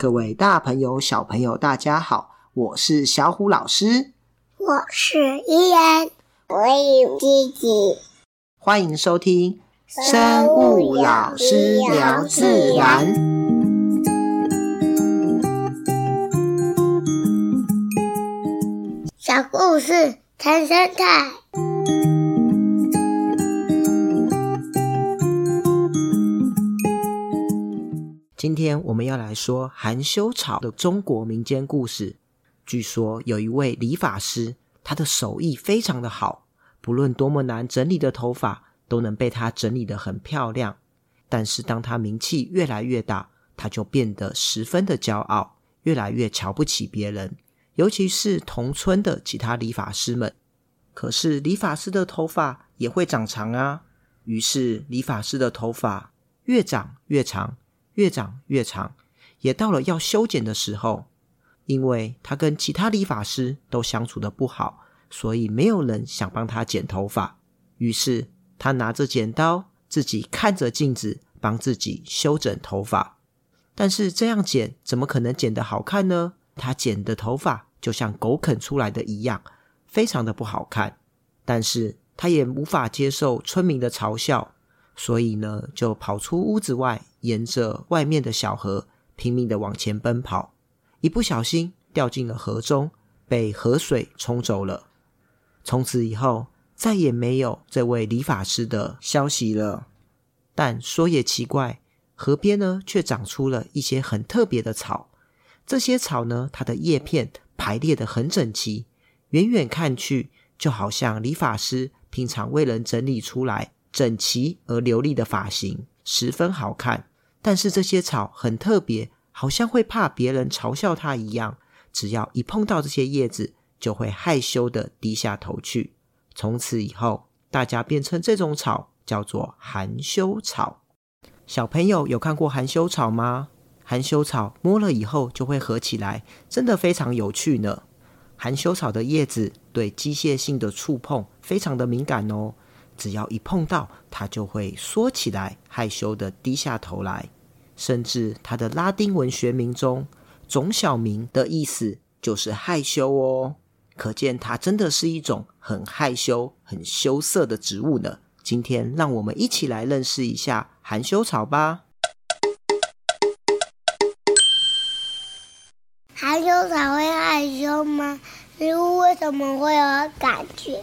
各位大朋友、小朋友，大家好，我是小虎老师，我是依然，我有吉吉，欢迎收听生物老师聊自然，小故事谈生态。今天我们要来说含羞草的中国民间故事。据说有一位理发师，他的手艺非常的好，不论多么难整理的头发，都能被他整理得很漂亮。但是当他名气越来越大，他就变得十分的骄傲，越来越瞧不起别人，尤其是同村的其他理发师们。可是理发师的头发也会长长啊，于是理发师的头发越长越长。越长越长，也到了要修剪的时候。因为他跟其他理发师都相处的不好，所以没有人想帮他剪头发。于是他拿着剪刀，自己看着镜子，帮自己修整头发。但是这样剪怎么可能剪得好看呢？他剪的头发就像狗啃出来的一样，非常的不好看。但是他也无法接受村民的嘲笑。所以呢，就跑出屋子外，沿着外面的小河拼命的往前奔跑，一不小心掉进了河中，被河水冲走了。从此以后，再也没有这位理发师的消息了。但说也奇怪，河边呢，却长出了一些很特别的草。这些草呢，它的叶片排列的很整齐，远远看去，就好像理发师平常为人整理出来。整齐而流利的发型十分好看，但是这些草很特别，好像会怕别人嘲笑它一样。只要一碰到这些叶子，就会害羞地低下头去。从此以后，大家便称这种草叫做含羞草。小朋友有看过含羞草吗？含羞草摸了以后就会合起来，真的非常有趣呢。含羞草的叶子对机械性的触碰非常的敏感哦。只要一碰到，它就会缩起来，害羞的低下头来。甚至它的拉丁文学名中，种小名的意思就是害羞哦。可见它真的是一种很害羞、很羞涩的植物呢。今天让我们一起来认识一下含羞草吧。含羞草会害羞吗？植物为什么会有感觉？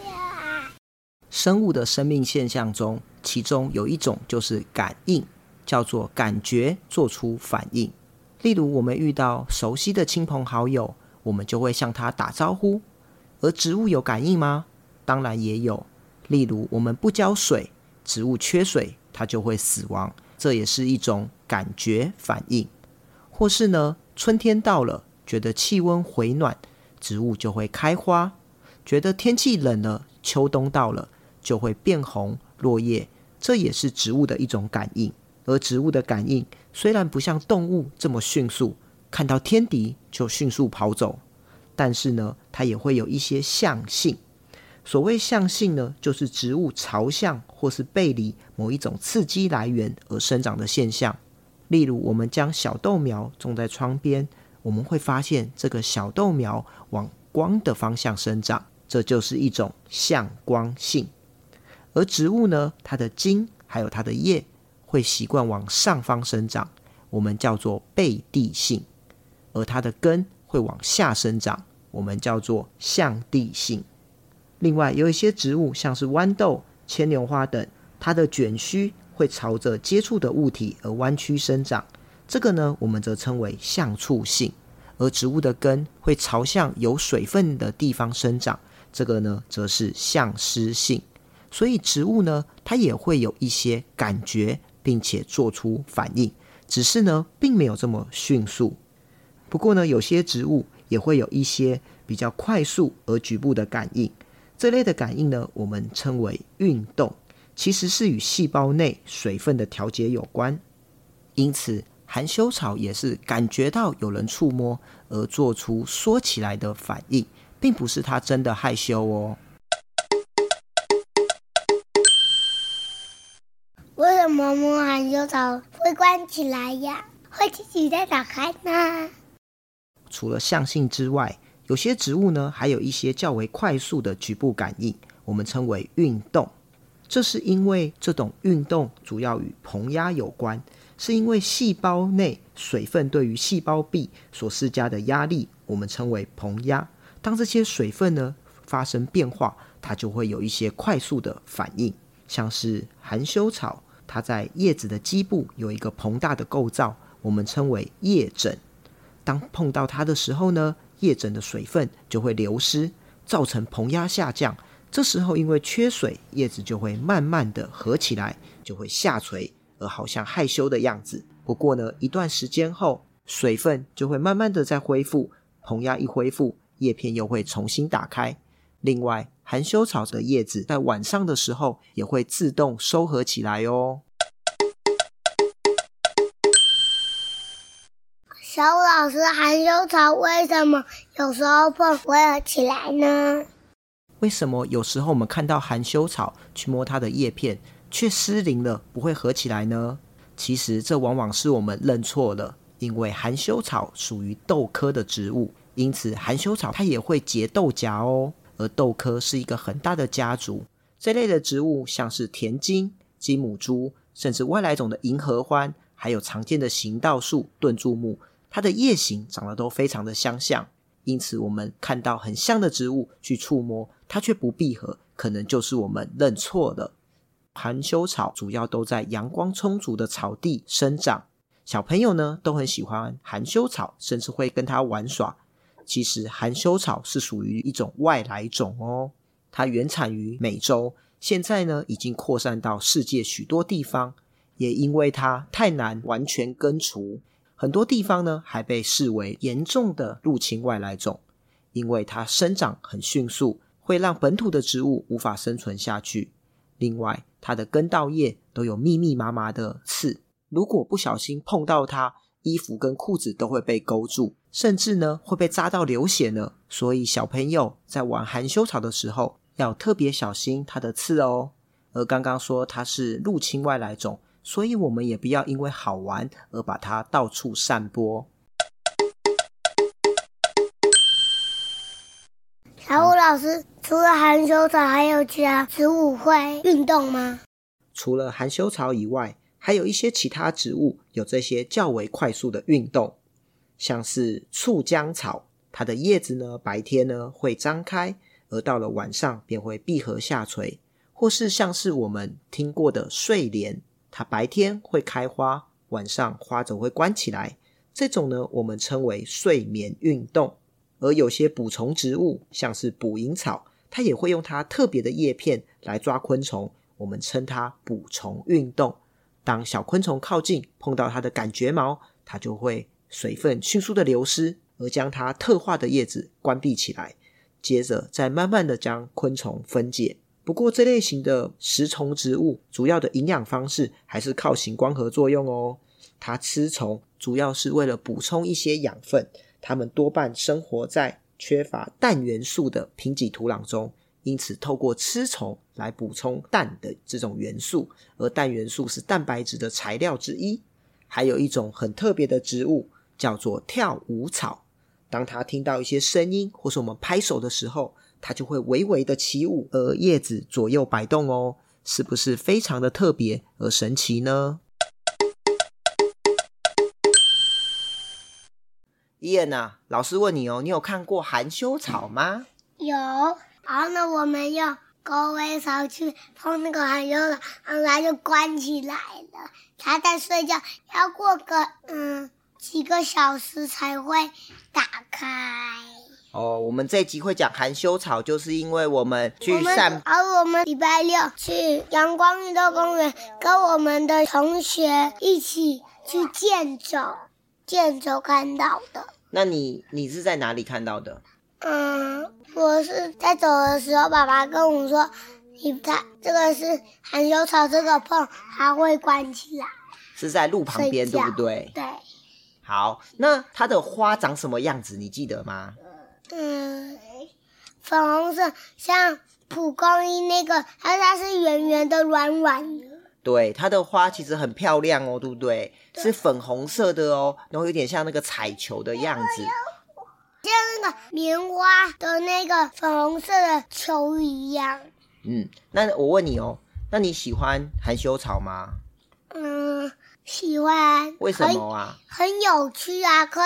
生物的生命现象中，其中有一种就是感应，叫做感觉做出反应。例如，我们遇到熟悉的亲朋好友，我们就会向他打招呼。而植物有感应吗？当然也有。例如，我们不浇水，植物缺水，它就会死亡，这也是一种感觉反应。或是呢，春天到了，觉得气温回暖，植物就会开花；觉得天气冷了，秋冬到了。就会变红落叶，这也是植物的一种感应。而植物的感应虽然不像动物这么迅速，看到天敌就迅速跑走，但是呢，它也会有一些向性。所谓向性呢，就是植物朝向或是背离某一种刺激来源而生长的现象。例如，我们将小豆苗种在窗边，我们会发现这个小豆苗往光的方向生长，这就是一种向光性。而植物呢，它的茎还有它的叶会习惯往上方生长，我们叫做背地性；而它的根会往下生长，我们叫做向地性。另外，有一些植物，像是豌豆、牵牛花等，它的卷须会朝着接触的物体而弯曲生长，这个呢，我们则称为向触性。而植物的根会朝向有水分的地方生长，这个呢，则是向湿性。所以植物呢，它也会有一些感觉，并且做出反应，只是呢，并没有这么迅速。不过呢，有些植物也会有一些比较快速而局部的感应。这类的感应呢，我们称为运动，其实是与细胞内水分的调节有关。因此，含羞草也是感觉到有人触摸而做出缩起来的反应，并不是它真的害羞哦。为什么摸含羞草会关起来呀？会自己再打开呢？除了向性之外，有些植物呢，还有一些较为快速的局部感应，我们称为运动。这是因为这种运动主要与膨压有关，是因为细胞内水分对于细胞壁所施加的压力，我们称为膨压。当这些水分呢发生变化，它就会有一些快速的反应，像是含羞草，它在叶子的基部有一个膨大的构造，我们称为叶枕。当碰到它的时候呢，叶枕的水分就会流失，造成膨压下降。这时候因为缺水，叶子就会慢慢的合起来，就会下垂，而好像害羞的样子。不过呢，一段时间后，水分就会慢慢的再恢复，膨压一恢复，叶片又会重新打开。另外，含羞草的叶子在晚上的时候也会自动收合起来哦。小虎老师，含羞草为什么有时候碰会合起来呢？为什么有时候我们看到含羞草去摸它的叶片，却失灵了，不会合起来呢？其实这往往是我们认错了，因为含羞草属于豆科的植物，因此含羞草它也会结豆荚哦。而豆科是一个很大的家族，这类的植物像是田金、金母蛛，甚至外来种的银合欢，还有常见的行道树、盾柱木，它的叶形长得都非常的相像。因此，我们看到很像的植物去触摸，它却不闭合，可能就是我们认错了。含羞草主要都在阳光充足的草地生长，小朋友呢都很喜欢含羞草，甚至会跟它玩耍。其实含羞草是属于一种外来种哦，它原产于美洲，现在呢已经扩散到世界许多地方。也因为它太难完全根除，很多地方呢还被视为严重的入侵外来种。因为它生长很迅速，会让本土的植物无法生存下去。另外，它的根稻叶都有密密麻麻的刺，如果不小心碰到它，衣服跟裤子都会被勾住，甚至呢会被扎到流血呢。所以小朋友在玩含羞草的时候要特别小心它的刺哦。而刚刚说它是入侵外来种，所以我们也不要因为好玩而把它到处散播。小虎老师，除了含羞草，还有其他植物会运动吗？除了含羞草以外。还有一些其他植物有这些较为快速的运动，像是酢浆草，它的叶子呢白天呢会张开，而到了晚上便会闭合下垂；或是像是我们听过的睡莲，它白天会开花，晚上花则会关起来。这种呢我们称为睡眠运动。而有些捕虫植物，像是捕蝇草，它也会用它特别的叶片来抓昆虫，我们称它捕虫运动。当小昆虫靠近，碰到它的感觉毛，它就会水分迅速的流失，而将它特化的叶子关闭起来，接着再慢慢的将昆虫分解。不过这类型的食虫植物，主要的营养方式还是靠行光合作用哦。它吃虫主要是为了补充一些养分，它们多半生活在缺乏氮元素的贫瘠土壤中。因此，透过吃虫来补充氮的这种元素，而氮元素是蛋白质的材料之一。还有一种很特别的植物叫做跳舞草，当它听到一些声音或是我们拍手的时候，它就会微微的起舞，而叶子左右摆动哦，是不是非常的特别而神奇呢？伊恩呐，老师问你哦，你有看过含羞草吗？有。然后呢，我们用狗尾草去碰那个含羞草，然后它就关起来了。它在睡觉，要过个嗯几个小时才会打开。哦，我们这一集会讲含羞草，就是因为我们去散。而我们礼拜六去阳光运动公园，跟我们的同学一起去健走，健走看到的。那你你是在哪里看到的？嗯，我是在走的时候，爸爸跟我说：“你看，这个是含羞草，这个碰它会关起来。”是在路旁边，对不对？对。好，那它的花长什么样子？你记得吗？嗯，粉红色，像蒲公英那个，它它是圆圆的、软软的。对，它的花其实很漂亮哦，对不对？对，是粉红色的哦，然后有点像那个彩球的样子，像那个棉花的那个粉红色的球一样。嗯，那我问你哦，那你喜欢含羞草吗？嗯，喜欢。为什么啊？很，很有趣啊，可。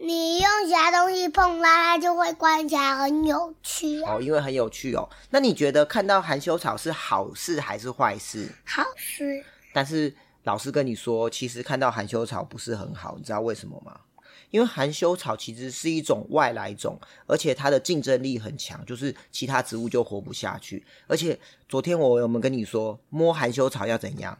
你用其他东西碰它，它就会关起来，很有趣啊。哦，因为很有趣哦。那你觉得看到含羞草是好事还是坏事？好事。但是老师跟你说，其实看到含羞草不是很好，你知道为什么吗？因为含羞草其实是一种外来种，而且它的竞争力很强，就是其他植物就活不下去。而且昨天我有没有跟你说，摸含羞草要怎样？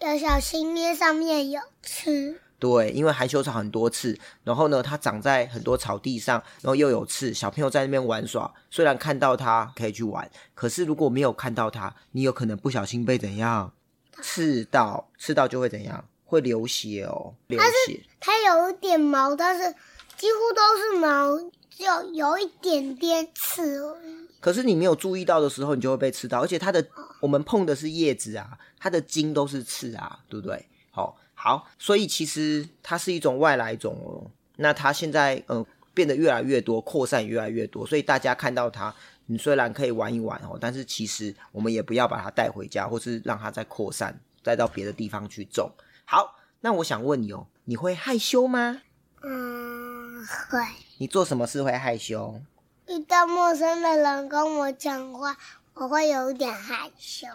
要小心，捏上面有刺。对，因为含羞草很多刺，然后呢，它长在很多草地上，然后又有刺。小朋友在那边玩耍，虽然看到它可以去玩，可是如果没有看到它，你有可能不小心被怎样刺到，刺到就会怎样，会流血哦，流血。它有一点毛，但是几乎都是毛，只有有一点点刺而已。可是你没有注意到的时候，你就会被刺到，而且它的我们碰的是叶子啊，它的茎都是刺啊，对不对？好。好，所以其实它是一种外来种哦。那它现在嗯变得越来越多，扩散越来越多，所以大家看到它，你虽然可以玩一玩哦，但是其实我们也不要把它带回家，或是让它再扩散，再到别的地方去种。好，那我想问你哦，你会害羞吗？嗯，会。你做什么事会害羞？遇到陌生的人跟我讲话，我会有点害羞。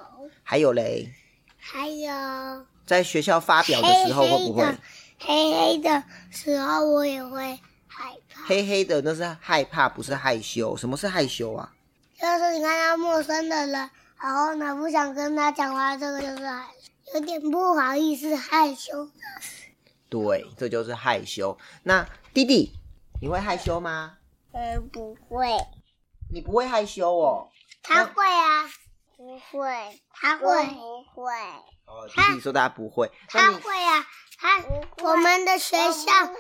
还有嘞？还有。在学校发表的时候会不会？黑黑的时候我也会害怕。黑黑的那是害怕，不是害羞。什么是害羞啊？就是你看到陌生的人，然后呢不想跟他讲话，这个就是害羞，有点不好意思，害羞。对，这就是害羞。那弟弟，你会害羞吗？嗯，不会。你不会害羞哦？他会啊。不会，他会不会？哦，弟弟说他不会，他会啊，他我们的学校的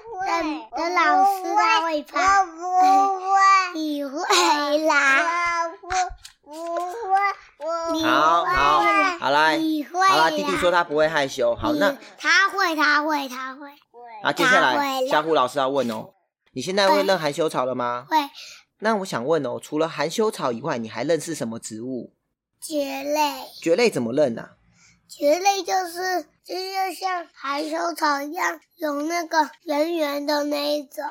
的老师他会怕，我不会，你会啦，我不会，我好好好来，好啦，弟弟说他不会害羞，好那他会，他会，他会，那接下来小虎老师要问哦，你现在会认含羞草了吗？会。那我想问哦，除了含羞草以外，你还认识什么植物？蕨类，蕨类怎么认啊？蕨类就是就是像含羞草一样，有那个圆圆的那一种。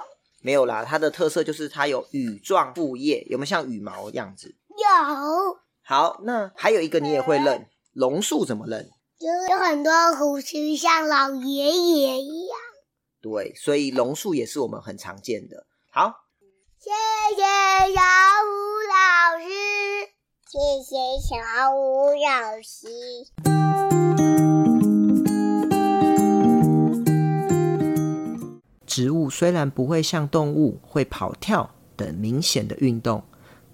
没有啦，它的特色就是它有羽状复叶，有没有像羽毛的样子？有。好，那还有一个你也会认，榕树怎么认？就是有很多胡须，像老爷爷一样。对，所以榕树也是我们很常见的。好，谢谢小虎老师。谢谢小虎老师。植物虽然不会像动物会跑跳等明显的运动，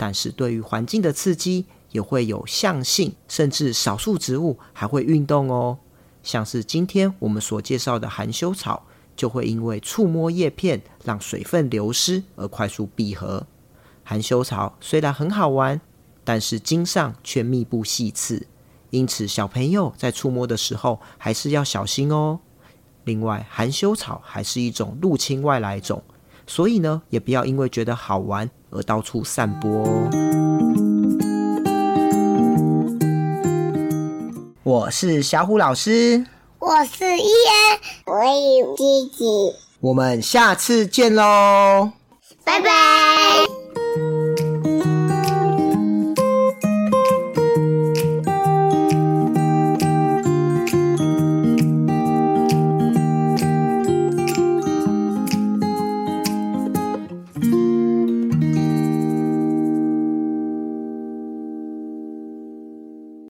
但是对于环境的刺激也会有向性，甚至少数植物还会运动哦。像是今天我们所介绍的含羞草，就会因为触摸叶片让水分流失而快速闭合。含羞草虽然很好玩。但是茎上却密布细刺，因此小朋友在触摸的时候还是要小心哦。另外，含羞草还是一种入侵外来种，所以呢，也不要因为觉得好玩而到处散播哦。我是小虎老师，我是伊恩，我有弟弟，我们下次见喽，拜拜。